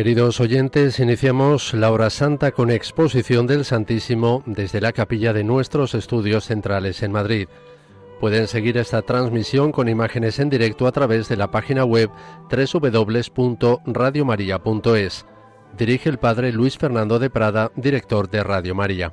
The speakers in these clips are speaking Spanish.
Queridos oyentes, iniciamos la hora santa con exposición del Santísimo desde la capilla de nuestros estudios centrales en Madrid. Pueden seguir esta transmisión con imágenes en directo a través de la página web www.radiomaria.es. Dirige el Padre Luis Fernando de Prada, director de Radio María.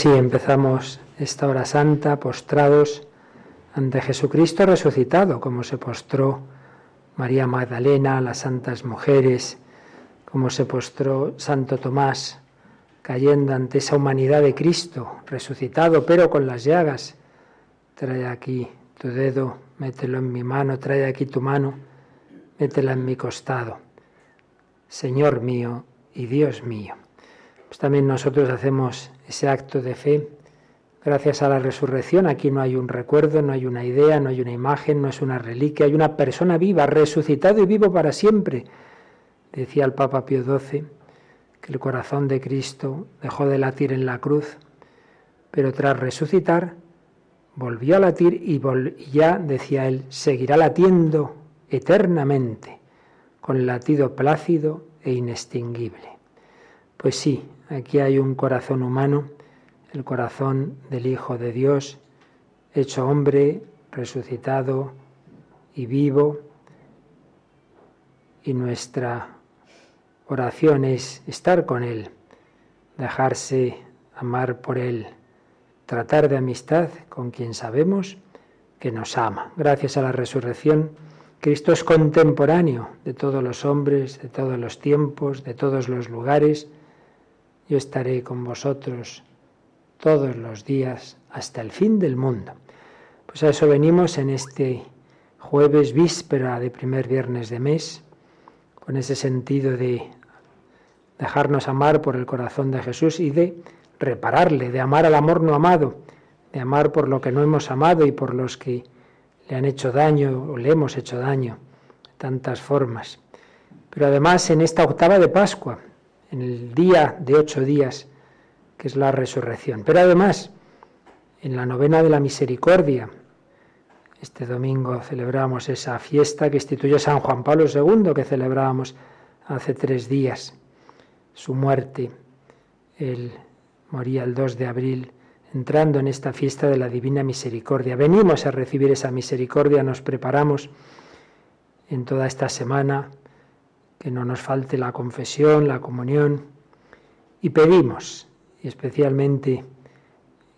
Así empezamos esta hora santa postrados ante Jesucristo resucitado, como se postró María Magdalena, las santas mujeres, como se postró Santo Tomás, cayendo ante esa humanidad de Cristo, resucitado, pero con las llagas. Trae aquí tu dedo, mételo en mi mano, trae aquí tu mano, métela en mi costado. Señor mío y Dios mío. Pues también nosotros hacemos ese acto de fe. Gracias a la resurrección, aquí no hay un recuerdo, no hay una idea, no hay una imagen, no es una reliquia, hay una persona viva, resucitado y vivo para siempre. Decía el Papa Pío XII que el corazón de Cristo dejó de latir en la cruz, pero tras resucitar volvió a latir y, ya, decía él, seguirá latiendo eternamente, con latido plácido e inextinguible. Pues sí, Aquí hay un corazón humano, el corazón del Hijo de Dios, hecho hombre, resucitado y vivo. Y nuestra oración es estar con Él, dejarse amar por Él, tratar de amistad con quien sabemos que nos ama. Gracias a la resurrección, Cristo es contemporáneo de todos los hombres, de todos los tiempos, de todos los lugares yo estaré con vosotros todos los días hasta el fin del mundo. Pues a eso venimos en este jueves víspera de primer viernes de mes, con ese sentido de dejarnos amar por el corazón de Jesús y de repararle, de amar al amor no amado, de amar por lo que no hemos amado y por los que le han hecho daño o le hemos hecho daño, de tantas formas. Pero además en esta octava de Pascua, en el día de ocho días, que es la resurrección. Pero además, en la novena de la misericordia, este domingo celebramos esa fiesta que instituyó San Juan Pablo II, que celebrábamos hace tres días, su muerte. Él moría el 2 de abril entrando en esta fiesta de la Divina Misericordia. Venimos a recibir esa misericordia, nos preparamos en toda esta semana, que no nos falte la confesión, la comunión, y pedimos, y especialmente,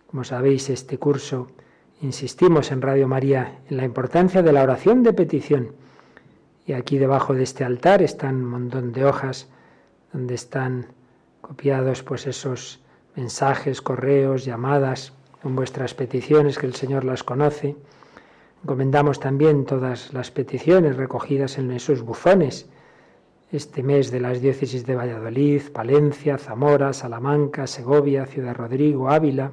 como sabéis, este curso, insistimos en Radio María en la importancia de la oración de petición. Y aquí debajo de este altar están un montón de hojas donde están copiados pues esos mensajes, correos, llamadas, con vuestras peticiones, que el Señor las conoce. Encomendamos también todas las peticiones recogidas en esos buzones este mes de las diócesis de Valladolid, Palencia, Zamora, Salamanca, Segovia, Ciudad Rodrigo, Ávila,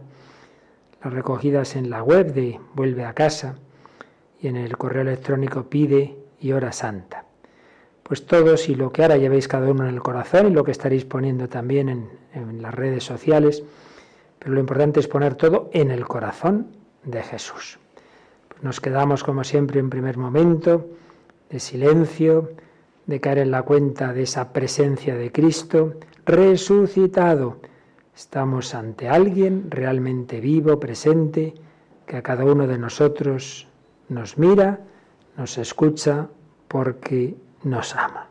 las recogidas en la web de Vuelve a casa y en el correo electrónico Pide y Hora Santa. Pues todos y lo que ahora llevéis cada uno en el corazón y lo que estaréis poniendo también en, en las redes sociales, pero lo importante es poner todo en el corazón de Jesús. Pues nos quedamos como siempre en primer momento de silencio, de caer en la cuenta de esa presencia de Cristo resucitado. Estamos ante alguien realmente vivo, presente, que a cada uno de nosotros nos mira, nos escucha, porque nos ama.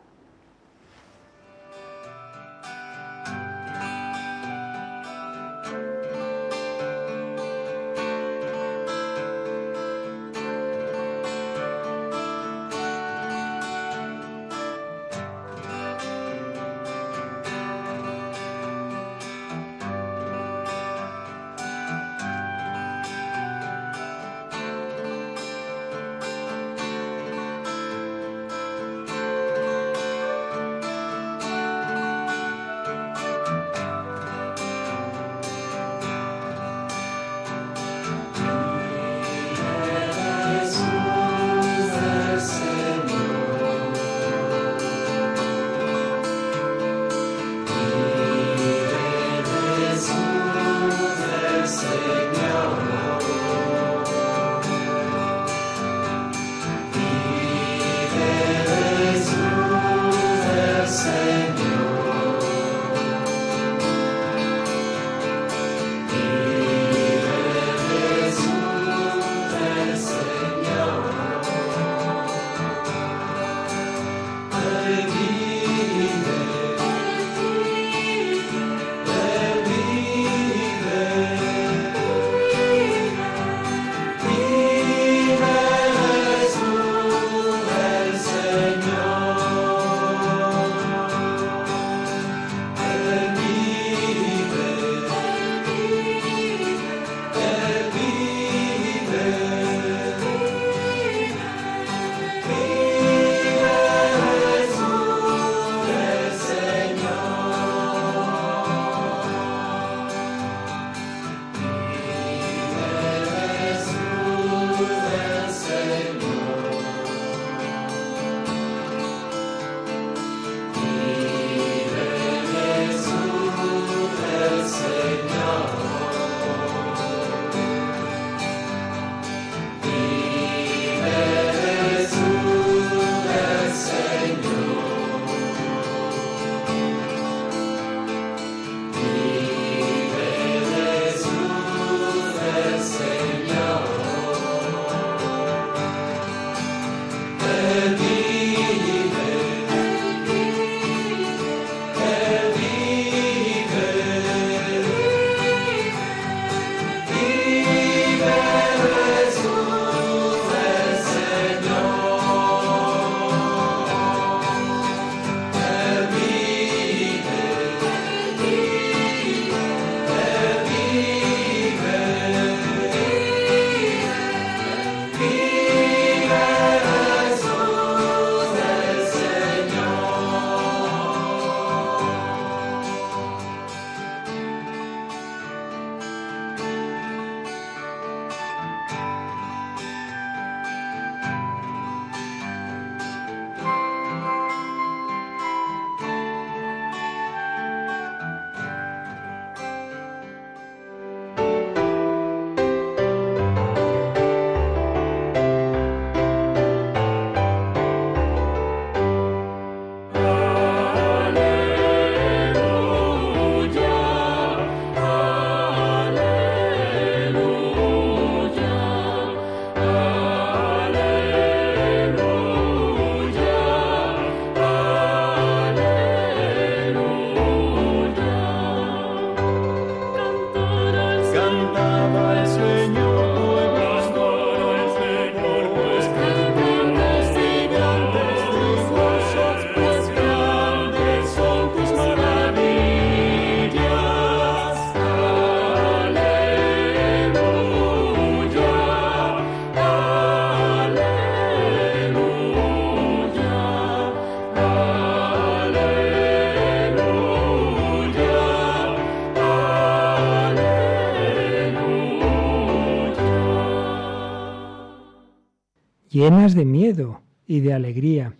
Llenas de miedo y de alegría,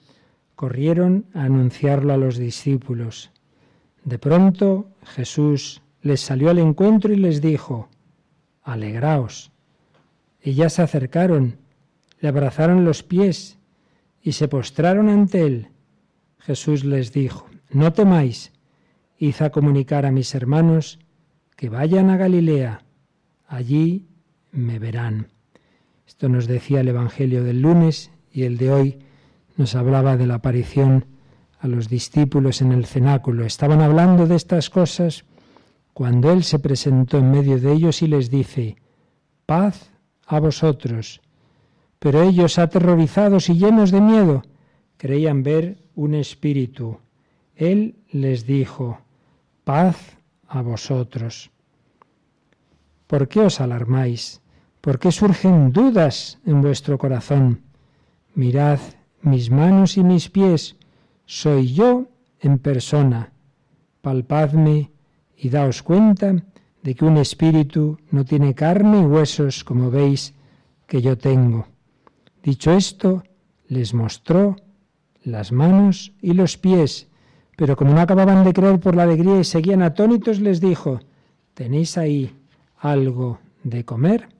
corrieron a anunciarlo a los discípulos. De pronto Jesús les salió al encuentro y les dijo, Alegraos. Ellas se acercaron, le abrazaron los pies y se postraron ante él. Jesús les dijo, No temáis, id a comunicar a mis hermanos que vayan a Galilea, allí me verán. Esto nos decía el Evangelio del lunes y el de hoy nos hablaba de la aparición a los discípulos en el cenáculo. Estaban hablando de estas cosas cuando Él se presentó en medio de ellos y les dice, paz a vosotros. Pero ellos, aterrorizados y llenos de miedo, creían ver un espíritu. Él les dijo, paz a vosotros. ¿Por qué os alarmáis? ¿Por qué surgen dudas en vuestro corazón? Mirad mis manos y mis pies, soy yo en persona. Palpadme y daos cuenta de que un espíritu no tiene carne y huesos como veis que yo tengo. Dicho esto, les mostró las manos y los pies, pero como no acababan de creer por la alegría y seguían atónitos, les dijo, ¿tenéis ahí algo de comer?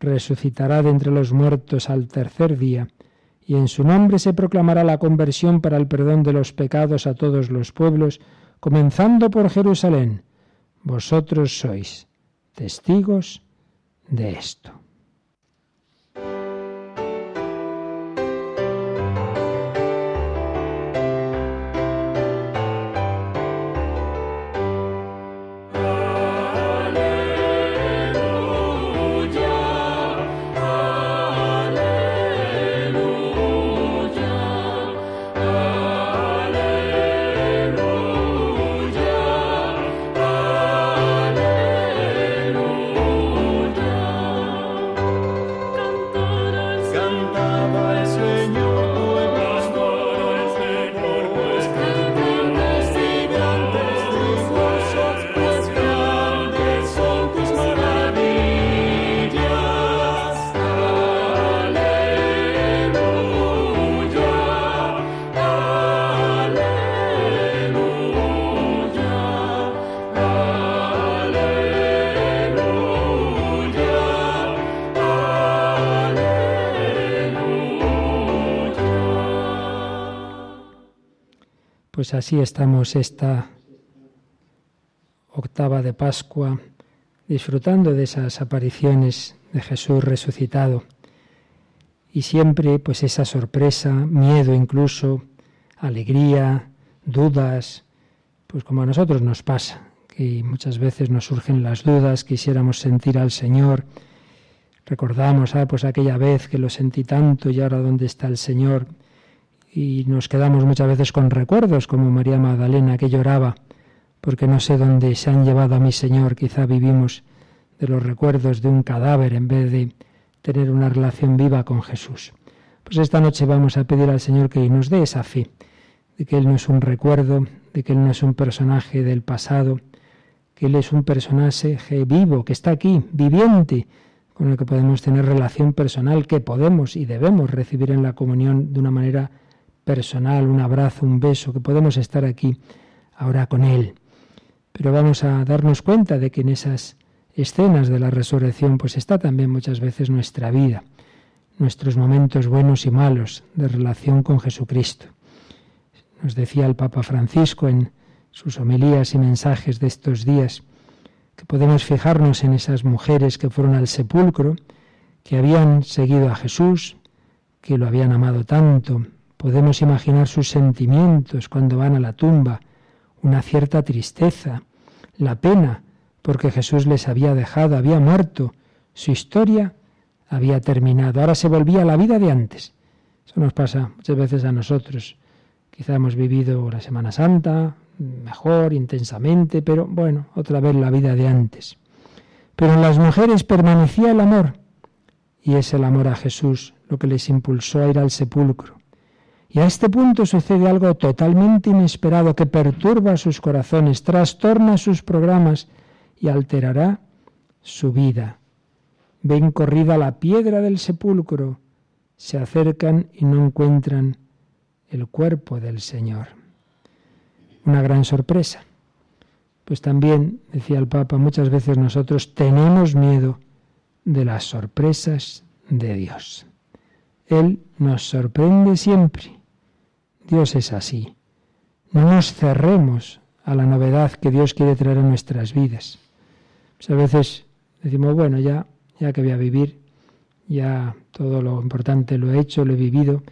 resucitará de entre los muertos al tercer día, y en su nombre se proclamará la conversión para el perdón de los pecados a todos los pueblos, comenzando por Jerusalén. Vosotros sois testigos de esto. Pues así estamos esta octava de Pascua, disfrutando de esas apariciones de Jesús resucitado. Y siempre pues esa sorpresa, miedo incluso, alegría, dudas, pues como a nosotros nos pasa, que muchas veces nos surgen las dudas, quisiéramos sentir al Señor, recordamos, ah, pues aquella vez que lo sentí tanto y ahora dónde está el Señor, y nos quedamos muchas veces con recuerdos, como María Magdalena que lloraba, porque no sé dónde se han llevado a mi Señor, quizá vivimos de los recuerdos de un cadáver en vez de tener una relación viva con Jesús. Pues esta noche vamos a pedir al Señor que nos dé esa fe, de que Él no es un recuerdo, de que Él no es un personaje del pasado, que Él es un personaje vivo, que está aquí, viviente, con el que podemos tener relación personal, que podemos y debemos recibir en la comunión de una manera personal, un abrazo, un beso, que podemos estar aquí ahora con Él. Pero vamos a darnos cuenta de que en esas escenas de la resurrección pues está también muchas veces nuestra vida, nuestros momentos buenos y malos de relación con Jesucristo. Nos decía el Papa Francisco en sus homilías y mensajes de estos días que podemos fijarnos en esas mujeres que fueron al sepulcro, que habían seguido a Jesús, que lo habían amado tanto, Podemos imaginar sus sentimientos cuando van a la tumba, una cierta tristeza, la pena porque Jesús les había dejado, había muerto, su historia había terminado, ahora se volvía a la vida de antes. Eso nos pasa muchas veces a nosotros. Quizá hemos vivido la Semana Santa mejor, intensamente, pero bueno, otra vez la vida de antes. Pero en las mujeres permanecía el amor, y es el amor a Jesús lo que les impulsó a ir al sepulcro. Y a este punto sucede algo totalmente inesperado que perturba sus corazones, trastorna sus programas y alterará su vida. Ven corrida la piedra del sepulcro, se acercan y no encuentran el cuerpo del Señor. Una gran sorpresa. Pues también, decía el Papa, muchas veces nosotros tenemos miedo de las sorpresas de Dios. Él nos sorprende siempre. Dios es así. No nos cerremos a la novedad que Dios quiere traer a nuestras vidas. Pues a veces decimos, bueno, ya, ya que voy a vivir, ya todo lo importante lo he hecho, lo he vivido,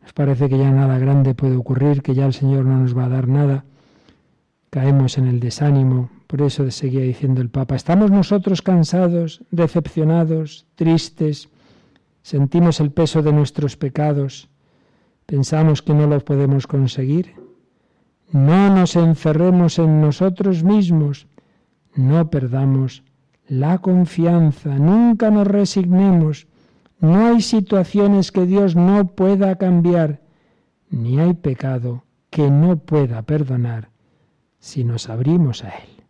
nos parece que ya nada grande puede ocurrir, que ya el Señor no nos va a dar nada. Caemos en el desánimo, por eso seguía diciendo el Papa, estamos nosotros cansados, decepcionados, tristes, sentimos el peso de nuestros pecados, pensamos que no los podemos conseguir. No nos encerremos en nosotros mismos, no perdamos la confianza, nunca nos resignemos. No hay situaciones que Dios no pueda cambiar, ni hay pecado que no pueda perdonar si nos abrimos a Él.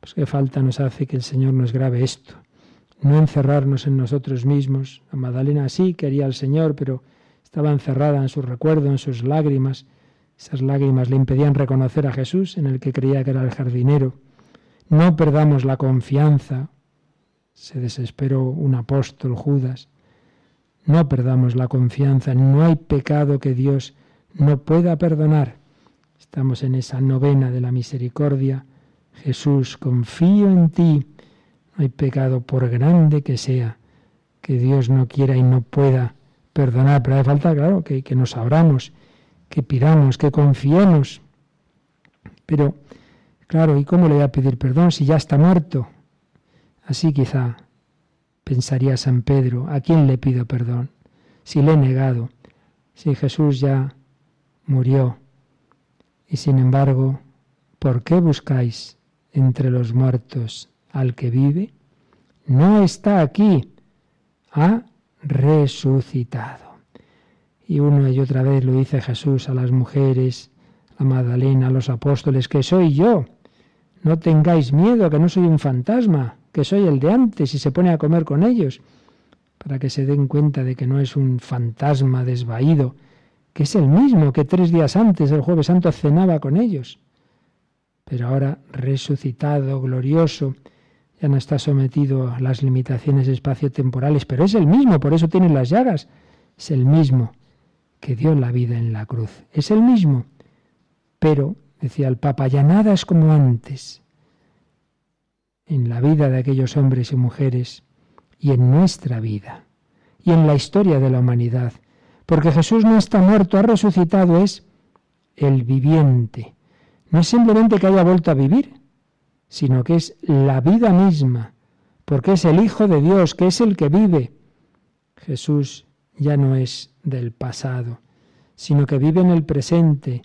Pues qué falta nos hace que el Señor nos grabe esto no encerrarnos en nosotros mismos. A Magdalena sí quería al Señor, pero estaba encerrada en su recuerdo, en sus lágrimas. Esas lágrimas le impedían reconocer a Jesús, en el que creía que era el jardinero. No perdamos la confianza. Se desesperó un apóstol, Judas. No perdamos la confianza. No hay pecado que Dios no pueda perdonar. Estamos en esa novena de la misericordia. Jesús, confío en ti no hay pecado, por grande que sea, que Dios no quiera y no pueda perdonar. Pero hace falta, claro, que, que nos abramos, que pidamos, que confiemos. Pero, claro, ¿y cómo le voy a pedir perdón si ya está muerto? Así quizá pensaría San Pedro, ¿a quién le pido perdón? Si le he negado, si Jesús ya murió. Y sin embargo, ¿por qué buscáis entre los muertos al que vive, no está aquí, ha resucitado. Y una y otra vez lo dice Jesús a las mujeres, a Magdalena, a los apóstoles, que soy yo. No tengáis miedo, que no soy un fantasma, que soy el de antes y se pone a comer con ellos, para que se den cuenta de que no es un fantasma desvaído, que es el mismo que tres días antes, el jueves santo, cenaba con ellos. Pero ahora resucitado, glorioso, ya no está sometido a las limitaciones espaciotemporales, pero es el mismo, por eso tiene las llagas. Es el mismo que dio la vida en la cruz. Es el mismo. Pero, decía el Papa, ya nada es como antes. En la vida de aquellos hombres y mujeres y en nuestra vida y en la historia de la humanidad. Porque Jesús no está muerto, ha resucitado, es el viviente. No es simplemente que haya vuelto a vivir, sino que es la vida misma, porque es el Hijo de Dios, que es el que vive. Jesús ya no es del pasado, sino que vive en el presente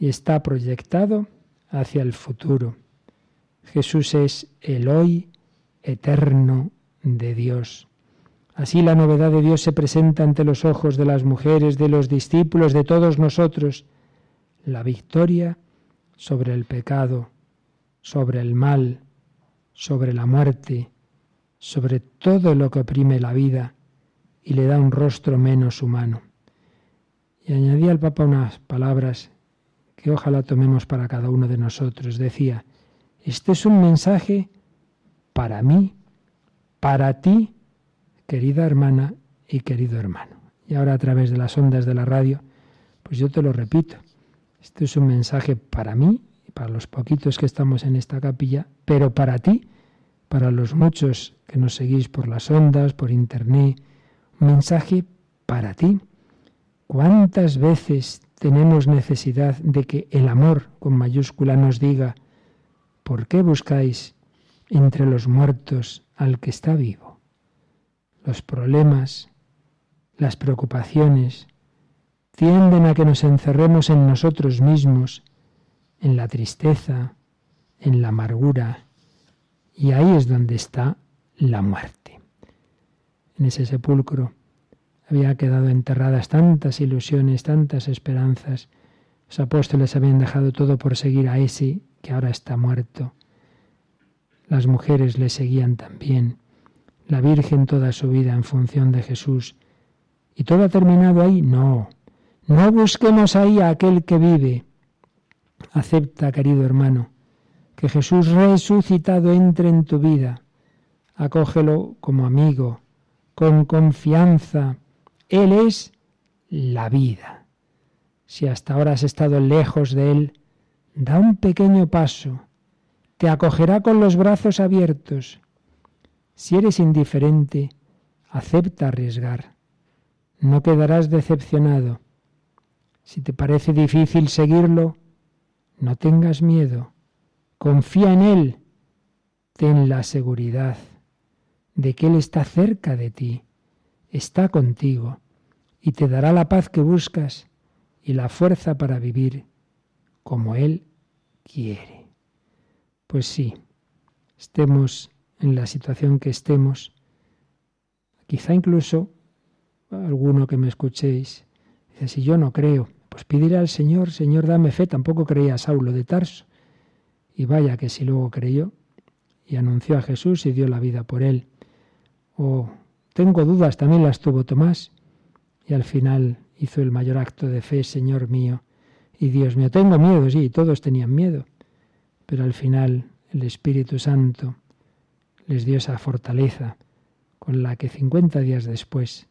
y está proyectado hacia el futuro. Jesús es el hoy eterno de Dios. Así la novedad de Dios se presenta ante los ojos de las mujeres, de los discípulos, de todos nosotros. La victoria sobre el pecado, sobre el mal, sobre la muerte, sobre todo lo que oprime la vida y le da un rostro menos humano. Y añadía el Papa unas palabras que ojalá tomemos para cada uno de nosotros. Decía, este es un mensaje para mí, para ti, querida hermana y querido hermano. Y ahora a través de las ondas de la radio, pues yo te lo repito, este es un mensaje para mí para los poquitos que estamos en esta capilla, pero para ti, para los muchos que nos seguís por las ondas, por internet, un mensaje para ti. ¿Cuántas veces tenemos necesidad de que el amor con mayúscula nos diga, ¿por qué buscáis entre los muertos al que está vivo? Los problemas, las preocupaciones, tienden a que nos encerremos en nosotros mismos, en la tristeza, en la amargura, y ahí es donde está la muerte. En ese sepulcro había quedado enterradas tantas ilusiones, tantas esperanzas. Los apóstoles habían dejado todo por seguir a ese que ahora está muerto. Las mujeres le seguían también, la Virgen toda su vida en función de Jesús. ¿Y todo ha terminado ahí? No. No busquemos ahí a aquel que vive. Acepta, querido hermano, que Jesús resucitado entre en tu vida. Acógelo como amigo, con confianza. Él es la vida. Si hasta ahora has estado lejos de Él, da un pequeño paso. Te acogerá con los brazos abiertos. Si eres indiferente, acepta arriesgar. No quedarás decepcionado. Si te parece difícil seguirlo, no tengas miedo. Confía en Él. Ten la seguridad de que Él está cerca de ti, está contigo y te dará la paz que buscas y la fuerza para vivir como Él quiere. Pues sí, estemos en la situación que estemos, quizá incluso alguno que me escuchéis, dice, si yo no creo, pues pediré al Señor, Señor, dame fe, tampoco creía Saulo de Tarso. Y vaya que si luego creyó y anunció a Jesús y dio la vida por él. O tengo dudas, también las tuvo Tomás. Y al final hizo el mayor acto de fe, Señor mío y Dios mío. Tengo miedo, sí, todos tenían miedo. Pero al final el Espíritu Santo les dio esa fortaleza con la que 50 días después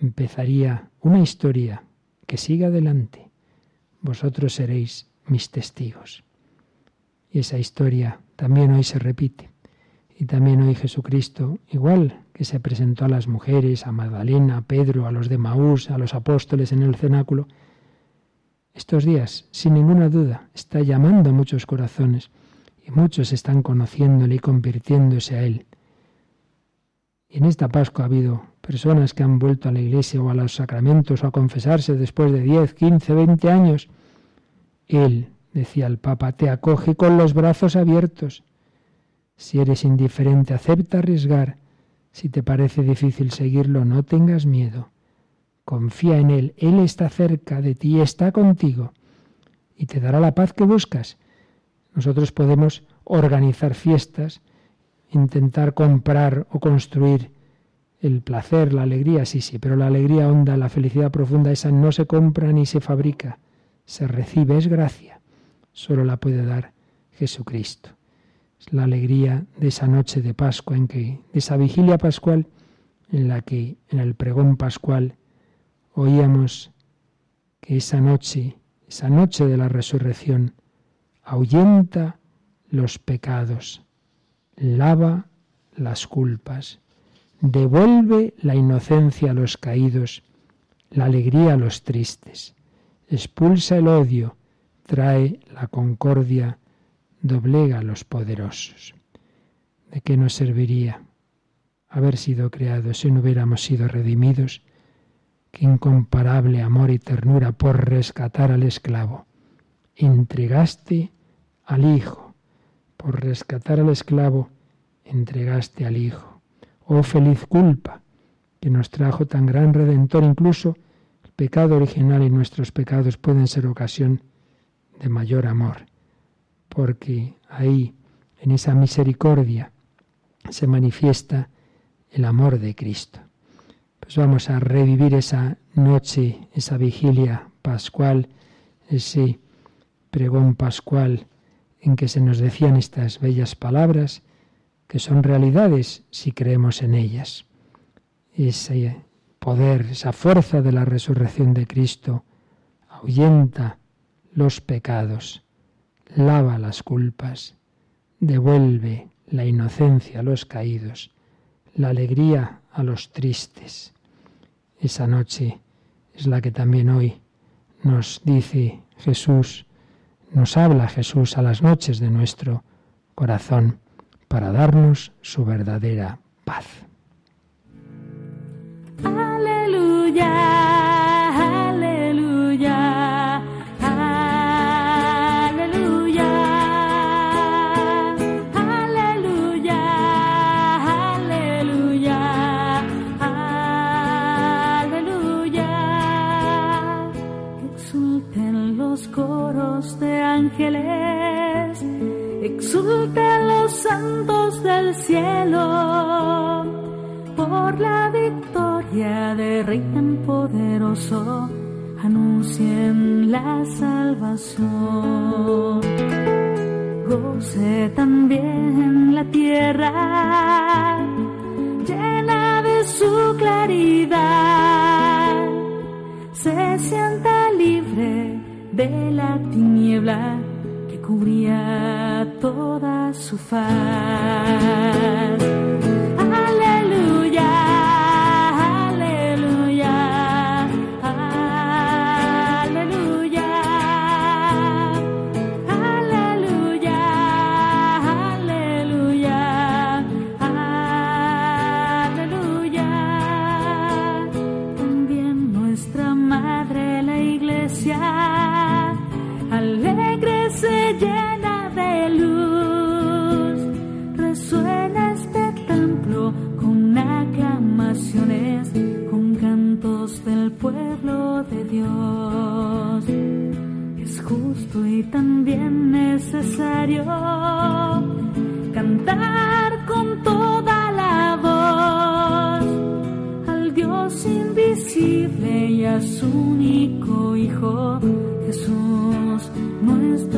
empezaría una historia que siga adelante. Vosotros seréis mis testigos. Y esa historia también hoy se repite. Y también hoy Jesucristo, igual que se presentó a las mujeres, a Magdalena, a Pedro, a los de Maús, a los apóstoles en el cenáculo, estos días, sin ninguna duda, está llamando a muchos corazones y muchos están conociéndole y convirtiéndose a Él. Y en esta Pascua ha habido personas que han vuelto a la iglesia o a los sacramentos o a confesarse después de 10, 15, 20 años. Él decía el Papa, te acoge con los brazos abiertos. Si eres indiferente, acepta arriesgar. Si te parece difícil seguirlo, no tengas miedo. Confía en Él, Él está cerca de ti, está contigo y te dará la paz que buscas. Nosotros podemos organizar fiestas, intentar comprar o construir el placer, la alegría, sí, sí, pero la alegría honda, la felicidad profunda, esa no se compra ni se fabrica, se recibe, es gracia solo la puede dar Jesucristo. Es la alegría de esa noche de Pascua, en que, de esa vigilia pascual, en la que en el pregón pascual oíamos que esa noche, esa noche de la resurrección, ahuyenta los pecados, lava las culpas, devuelve la inocencia a los caídos, la alegría a los tristes, expulsa el odio, trae la concordia, doblega a los poderosos. ¿De qué nos serviría haber sido creados si no hubiéramos sido redimidos? Qué incomparable amor y ternura por rescatar al esclavo. Entregaste al Hijo. Por rescatar al esclavo, entregaste al Hijo. Oh feliz culpa que nos trajo tan gran redentor. Incluso el pecado original y nuestros pecados pueden ser ocasión de mayor amor, porque ahí, en esa misericordia, se manifiesta el amor de Cristo. Pues vamos a revivir esa noche, esa vigilia pascual, ese pregón pascual en que se nos decían estas bellas palabras, que son realidades si creemos en ellas. Ese poder, esa fuerza de la resurrección de Cristo ahuyenta los pecados, lava las culpas, devuelve la inocencia a los caídos, la alegría a los tristes. Esa noche es la que también hoy nos dice Jesús, nos habla Jesús a las noches de nuestro corazón para darnos su verdadera paz. Aleluya, aleluya, aleluya, aleluya, aleluya, aleluya. Que exulten los coros de ángeles del cielo por la victoria de Rey tan poderoso anuncien la salvación. Goce también la tierra llena de su claridad. Se sienta libre de la tiniebla cubría toda su faz. Cantar con toda la voz al Dios invisible y a su único Hijo Jesús nuestro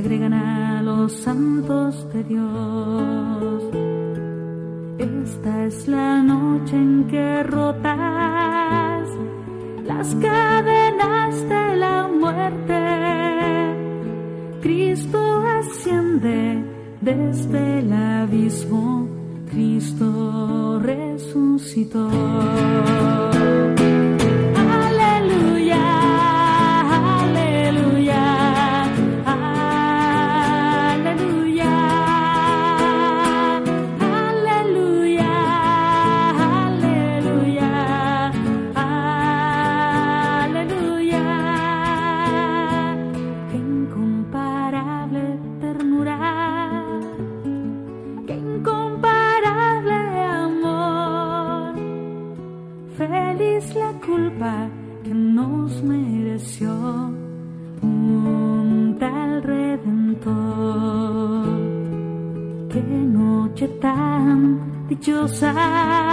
agregan a los santos de Dios. Esta es la noche en que rotas las cadenas de la muerte. Cristo asciende desde el abismo, Cristo resucitó. Solo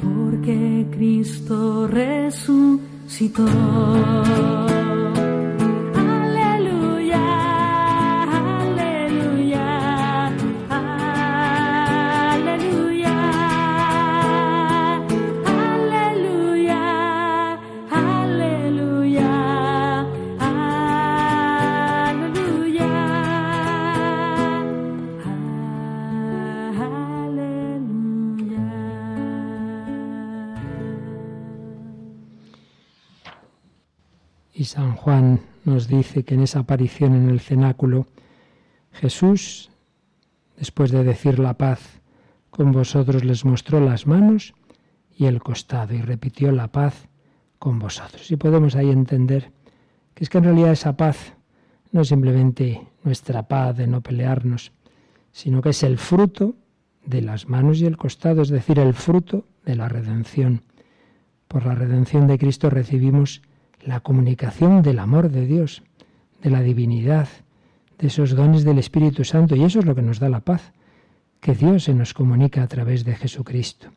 porque Cristo resucitó. San Juan nos dice que en esa aparición en el cenáculo, Jesús, después de decir la paz, con vosotros les mostró las manos y el costado y repitió la paz con vosotros. Y podemos ahí entender que es que en realidad esa paz no es simplemente nuestra paz de no pelearnos, sino que es el fruto de las manos y el costado, es decir, el fruto de la redención. Por la redención de Cristo recibimos la comunicación del amor de Dios, de la divinidad, de esos dones del Espíritu Santo. Y eso es lo que nos da la paz, que Dios se nos comunica a través de Jesucristo,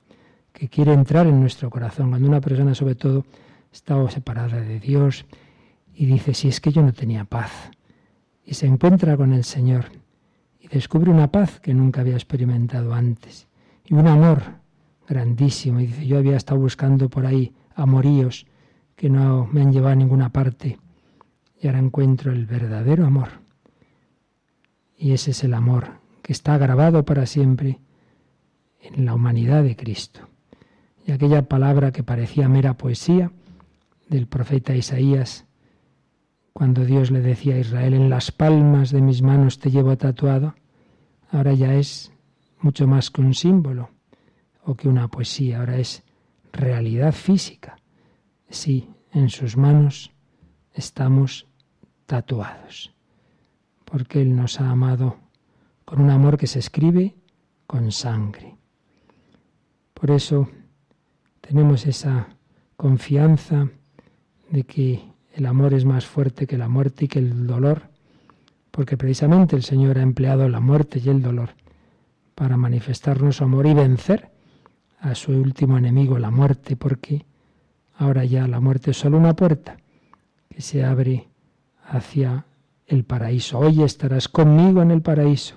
que quiere entrar en nuestro corazón. Cuando una persona sobre todo está separada de Dios y dice, si es que yo no tenía paz, y se encuentra con el Señor y descubre una paz que nunca había experimentado antes, y un amor grandísimo, y dice, yo había estado buscando por ahí amoríos, que no me han llevado a ninguna parte. Y ahora encuentro el verdadero amor. Y ese es el amor que está grabado para siempre en la humanidad de Cristo. Y aquella palabra que parecía mera poesía del profeta Isaías, cuando Dios le decía a Israel, en las palmas de mis manos te llevo tatuado, ahora ya es mucho más que un símbolo o que una poesía, ahora es realidad física. Sí, en sus manos estamos tatuados, porque Él nos ha amado con un amor que se escribe con sangre. Por eso tenemos esa confianza de que el amor es más fuerte que la muerte y que el dolor, porque precisamente el Señor ha empleado la muerte y el dolor para manifestarnos su amor y vencer a su último enemigo, la muerte, porque Ahora ya la muerte es solo una puerta que se abre hacia el paraíso. Hoy estarás conmigo en el paraíso.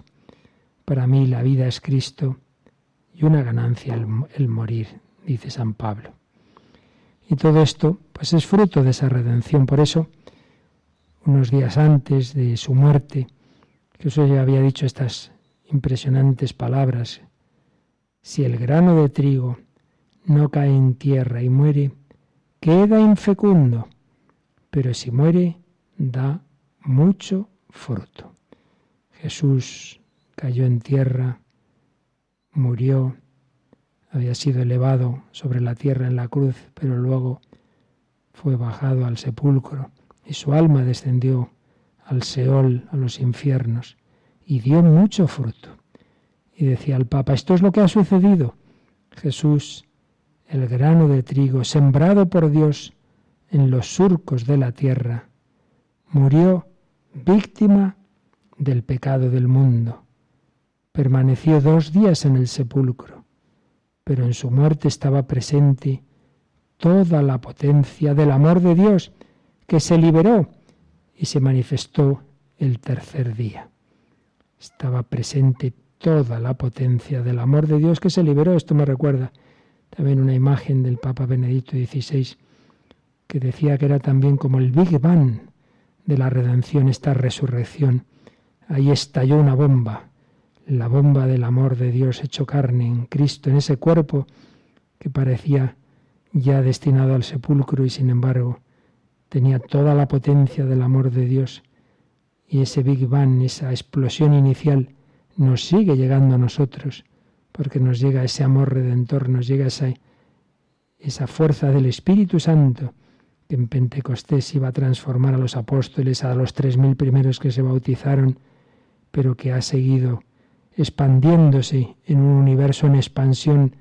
Para mí la vida es Cristo y una ganancia el, morir, dice San Pablo. Y todo esto pues es fruto de esa redención. Por eso, unos días antes de su muerte, Jesús ya había dicho estas impresionantes palabras. Si el grano de trigo no cae en tierra y muere, queda infecundo, pero si muere, da mucho fruto. Jesús cayó en tierra, murió, había sido elevado sobre la tierra en la cruz, pero luego fue bajado al sepulcro y su alma descendió al Seol, a los infiernos, y dio mucho fruto. Y decía el Papa, esto es lo que ha sucedido. Jesús el grano de trigo sembrado por Dios en los surcos de la tierra, murió víctima del pecado del mundo. Permaneció dos días en el sepulcro, pero en su muerte estaba presente toda la potencia del amor de Dios que se liberó y se manifestó el tercer día. Estaba presente toda la potencia del amor de Dios que se liberó. Esto me recuerda también una imagen del Papa Benedicto XVI que decía que era también como el Big Bang de la redención, esta resurrección. Ahí estalló una bomba, la bomba del amor de Dios hecho carne en Cristo, en ese cuerpo que parecía ya destinado al sepulcro y sin embargo tenía toda la potencia del amor de Dios. Y ese Big Bang, esa explosión inicial, nos sigue llegando a nosotros, porque nos llega ese amor redentor, nos llega esa, esa fuerza del Espíritu Santo que en Pentecostés iba a transformar a los apóstoles, a los tres mil primeros que se bautizaron, pero que ha seguido expandiéndose en un universo en expansión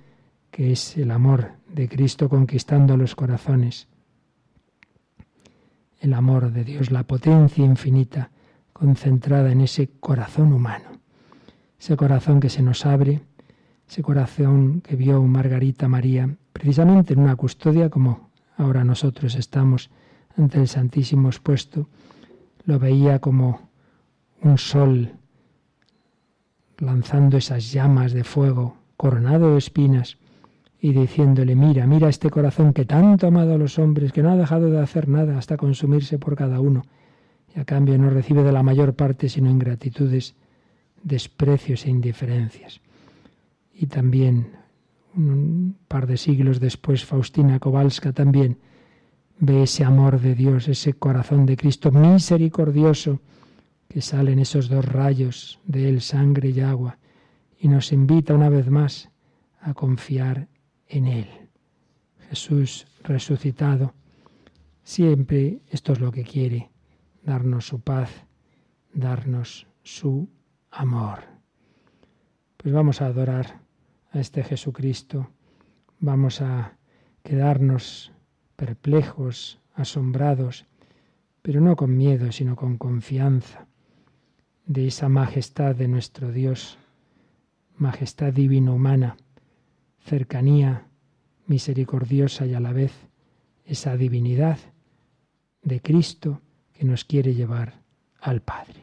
que es el amor de Cristo conquistando los corazones. El amor de Dios, la potencia infinita concentrada en ese corazón humano, ese corazón que se nos abre, ese corazón que vio Margarita María, precisamente en una custodia como ahora nosotros estamos ante el Santísimo expuesto, lo veía como un sol lanzando esas llamas de fuego, coronado de espinas, y diciéndole, mira, mira este corazón que tanto ha amado a los hombres, que no ha dejado de hacer nada hasta consumirse por cada uno, y a cambio no recibe de la mayor parte sino ingratitudes, desprecios e indiferencias. Y también, un par de siglos después, Faustina Kowalska también ve ese amor de Dios, ese corazón de Cristo misericordioso, que salen esos dos rayos de él, sangre y agua, y nos invita una vez más a confiar en Él. Jesús resucitado, siempre esto es lo que quiere, darnos su paz, darnos su amor. Pues vamos a adorar a este Jesucristo, vamos a quedarnos perplejos, asombrados, pero no con miedo, sino con confianza de esa majestad de nuestro Dios, majestad divino humana, cercanía misericordiosa y a la vez esa divinidad de Cristo que nos quiere llevar al Padre.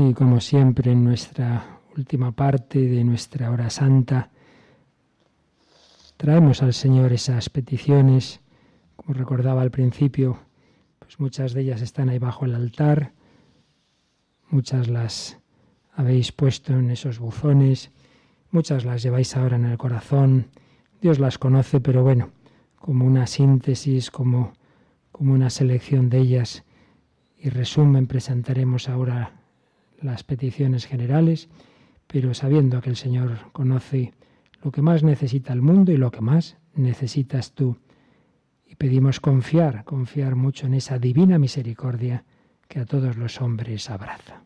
Y como siempre en nuestra última parte de nuestra hora santa, traemos al Señor esas peticiones, como recordaba al principio, pues muchas de ellas están ahí bajo el altar, muchas las habéis puesto en esos buzones, muchas las lleváis ahora en el corazón, Dios las conoce, pero bueno, como una síntesis, como, como una selección de ellas. Y resumen, presentaremos ahora las peticiones generales, pero sabiendo que el Señor conoce lo que más necesita el mundo y lo que más necesitas tú. Y pedimos confiar, confiar mucho en esa divina misericordia que a todos los hombres abraza.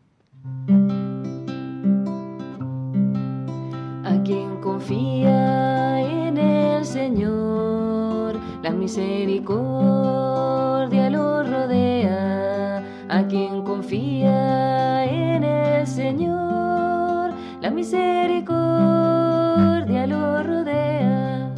A quien confía en el Señor, la misericordia lo rodea. A quien confía la misericordia lo rodea.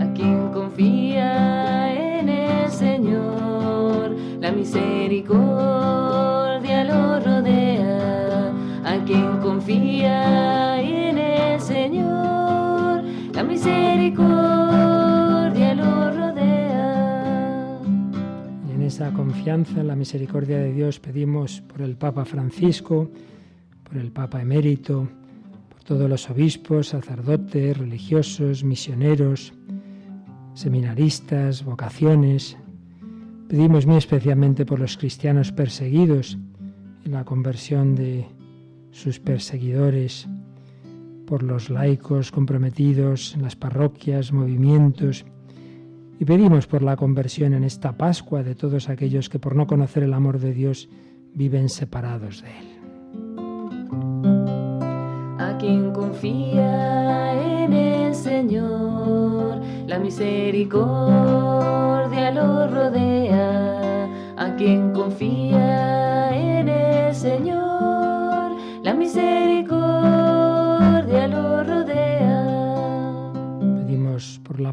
A quien confía en el Señor, la misericordia lo rodea. A quien confía en el Señor, la misericordia esa confianza en la misericordia de Dios pedimos por el Papa Francisco, por el Papa emérito, por todos los obispos, sacerdotes, religiosos, misioneros, seminaristas, vocaciones. Pedimos muy especialmente por los cristianos perseguidos y la conversión de sus perseguidores, por los laicos comprometidos en las parroquias, movimientos, y pedimos por la conversión en esta Pascua de todos aquellos que por no conocer el amor de Dios viven separados de Él. A quien confía en el Señor, la misericordia lo rodea. A quien confía en el Señor, la misericordia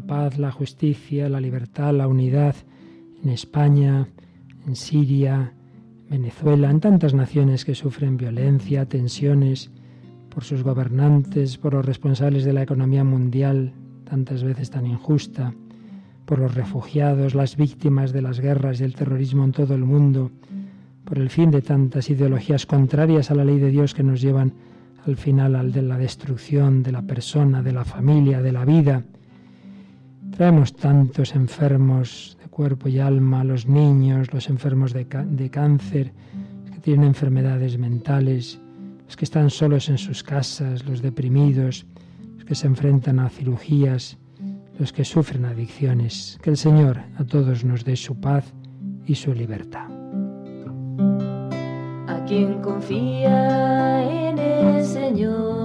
la paz, la justicia, la libertad, la unidad en España, en Siria, Venezuela, en tantas naciones que sufren violencia, tensiones, por sus gobernantes, por los responsables de la economía mundial, tantas veces tan injusta, por los refugiados, las víctimas de las guerras y el terrorismo en todo el mundo, por el fin de tantas ideologías contrarias a la ley de Dios que nos llevan al final al de la destrucción de la persona, de la familia, de la vida. Traemos tantos enfermos de cuerpo y alma, los niños, los enfermos de, cáncer, que tienen enfermedades mentales, los que están solos en sus casas, los deprimidos, los que se enfrentan a cirugías, los que sufren adicciones. Que el Señor a todos nos dé su paz y su libertad. A quien confía en el Señor,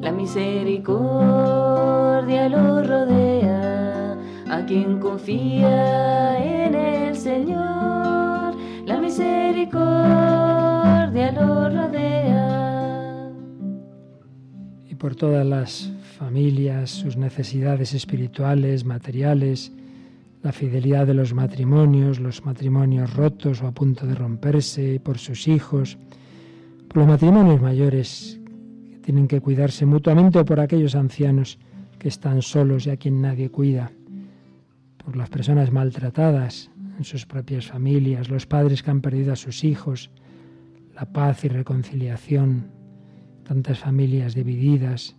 la misericordia lo rodea. A quien confía en el Señor, la misericordia lo rodea. Y por todas las familias, sus necesidades espirituales, materiales, la fidelidad de los matrimonios, los matrimonios rotos o a punto de romperse, por sus hijos, por los matrimonios mayores tienen que cuidarse mutuamente por aquellos ancianos que están solos y a quien nadie cuida, por las personas maltratadas en sus propias familias, los padres que han perdido a sus hijos, la paz y reconciliación, tantas familias divididas,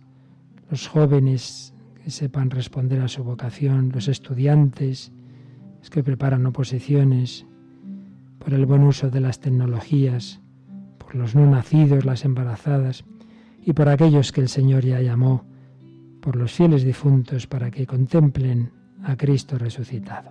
los jóvenes que sepan responder a su vocación, los estudiantes, que preparan oposiciones, por el buen uso de las tecnologías, por los no nacidos, las embarazadas y por aquellos que el Señor ya llamó, por los fieles difuntos para que contemplen a Cristo resucitado.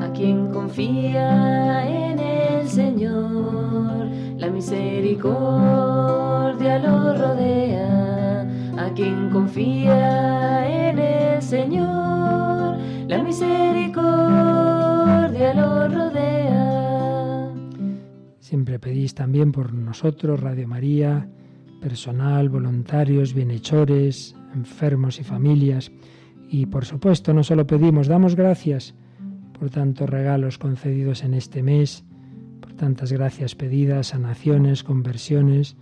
A quien confía en el Señor, la misericordia lo rodea. A quien confía en el Señor, la misericordia lo rodea. Siempre pedís también por nosotros, Radio María, personal, voluntarios, bienhechores, enfermos y familias. Y por supuesto, no solo pedimos, damos gracias por tantos regalos concedidos en este mes, por tantas gracias pedidas, sanaciones, conversiones.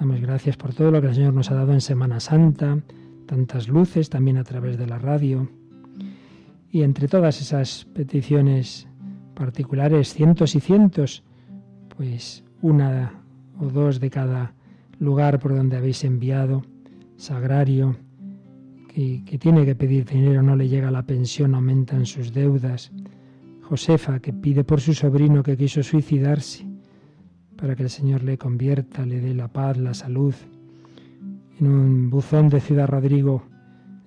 Damos gracias por todo lo que el Señor nos ha dado en Semana Santa, tantas luces también a través de la radio. Y entre todas esas peticiones particulares, cientos y cientos, pues una o dos de cada lugar por donde habéis enviado, sagrario, que, que, tiene que pedir dinero, no le llega la pensión, aumentan sus deudas. Josefa, que pide por su sobrino que quiso suicidarse, para que el Señor le convierta, le dé la paz, la salud. En un buzón de Ciudad Rodrigo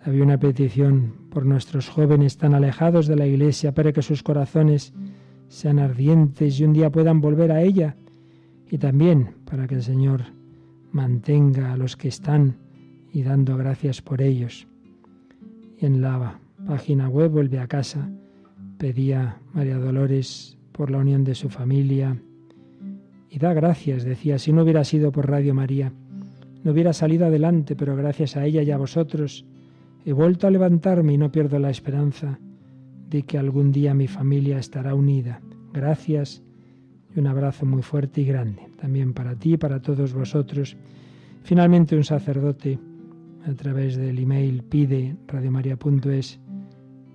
había una petición por nuestros jóvenes tan alejados de la iglesia, para que sus corazones sean ardientes y un día puedan volver a ella, y también para que el Señor mantenga a los que están y dando gracias por ellos. Y en la página web Vuelve a casa pedía María Dolores por la unión de su familia y da gracias, decía, si no hubiera sido por Radio María, no hubiera salido adelante, pero gracias a ella y a vosotros he vuelto a levantarme y no pierdo la esperanza de que algún día mi familia estará unida. Gracias y un abrazo muy fuerte y grande, también para ti y para todos vosotros. Finalmente un sacerdote a través del email pide radiomaria.es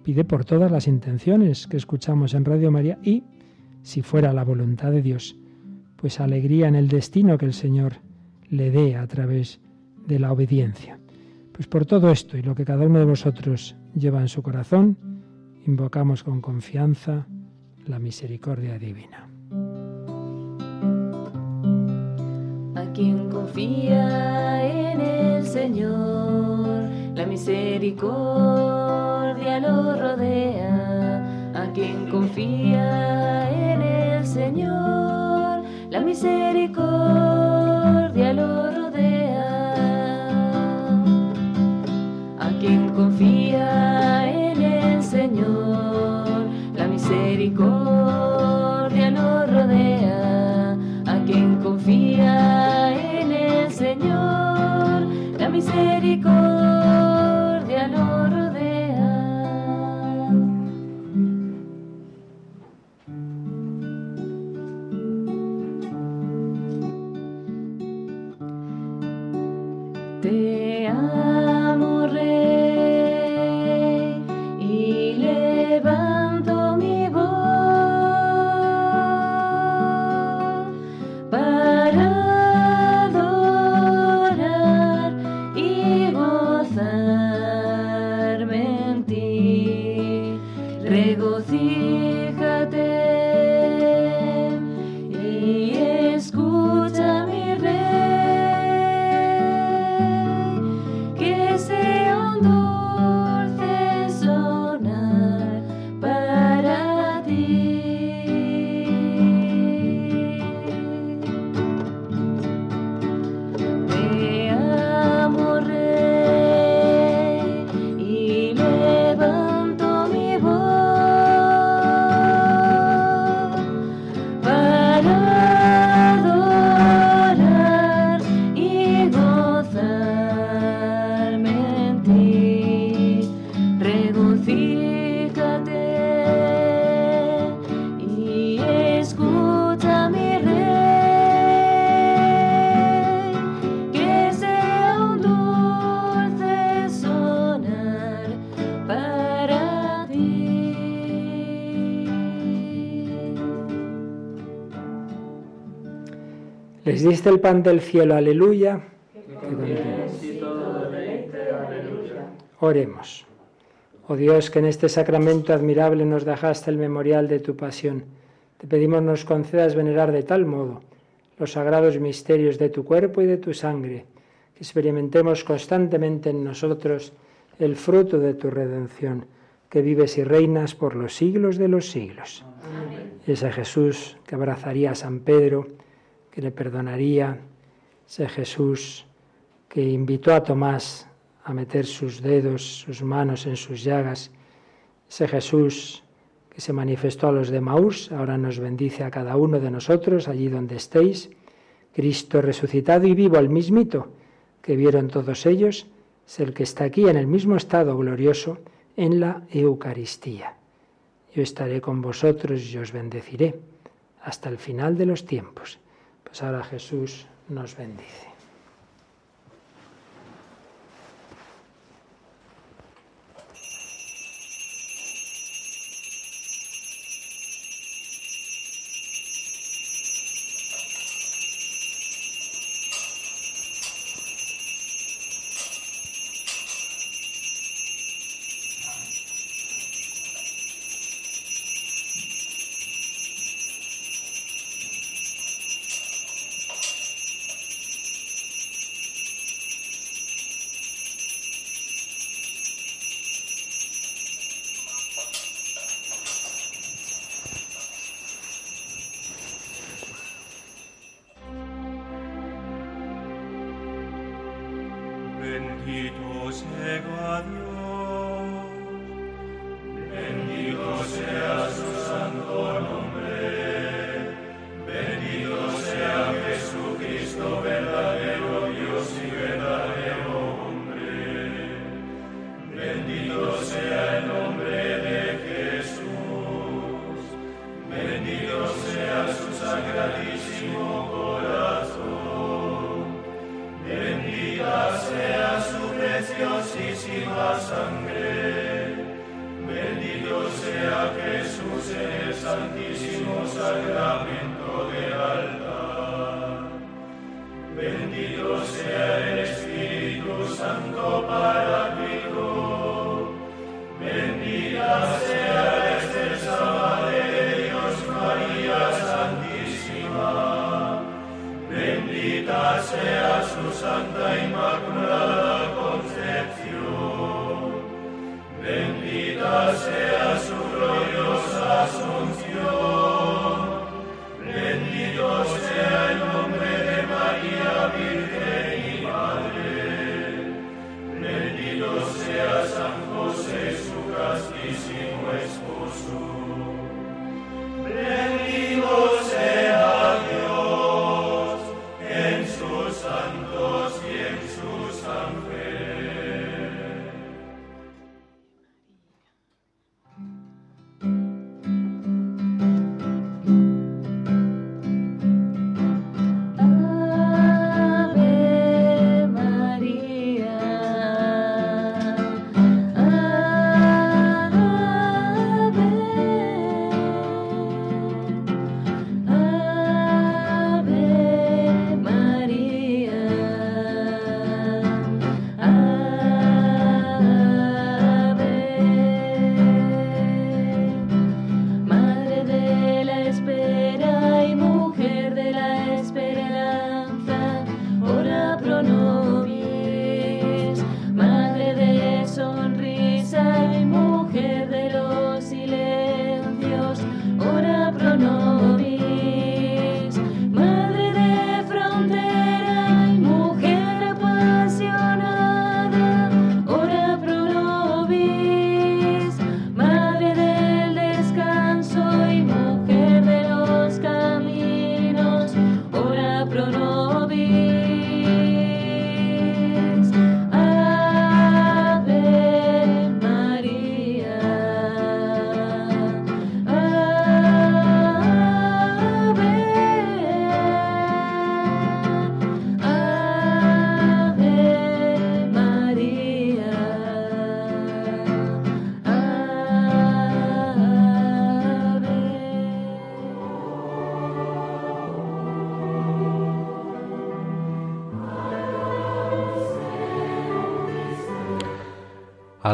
pide por todas las intenciones que escuchamos en Radio María y, si fuera la voluntad de Dios, pues alegría en el destino que el Señor le dé a través de la obediencia. Pues por todo esto y lo que cada uno de vosotros lleva en su corazón, invocamos con confianza la misericordia divina. A quien confía en el Señor, la misericordia lo rodea. A quien confía en el Señor, la misericordia lo rodea. A quien confía en Señor, la misericordia lo rodea. A quien confía en el Señor, la misericordia lo diste el pan del cielo, aleluya. Oremos. Oh Dios, que en este sacramento admirable nos dejaste el memorial de tu pasión, te pedimos nos concedas venerar de tal modo los sagrados misterios de tu cuerpo y de tu sangre, que experimentemos constantemente en nosotros el fruto de tu redención, que vives y reinas por los siglos de los siglos. Ese Jesús que abrazaría a San Pedro, que le perdonaría, ese Jesús que invitó a Tomás a meter sus dedos, sus manos en sus llagas, ese Jesús que se manifestó a los de Maús, ahora nos bendice a cada uno de nosotros allí donde estéis, Cristo resucitado y vivo, el mismito que vieron todos ellos, es el que está aquí en el mismo estado glorioso en la Eucaristía. yo estaré con vosotros y os bendeciré hasta el final de los tiempos. Pues ahora Jesús nos bendice.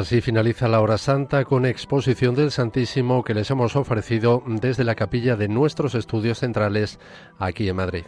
Así finaliza la hora santa con exposición del Santísimo que les hemos ofrecido desde la capilla de nuestros estudios centrales aquí en Madrid.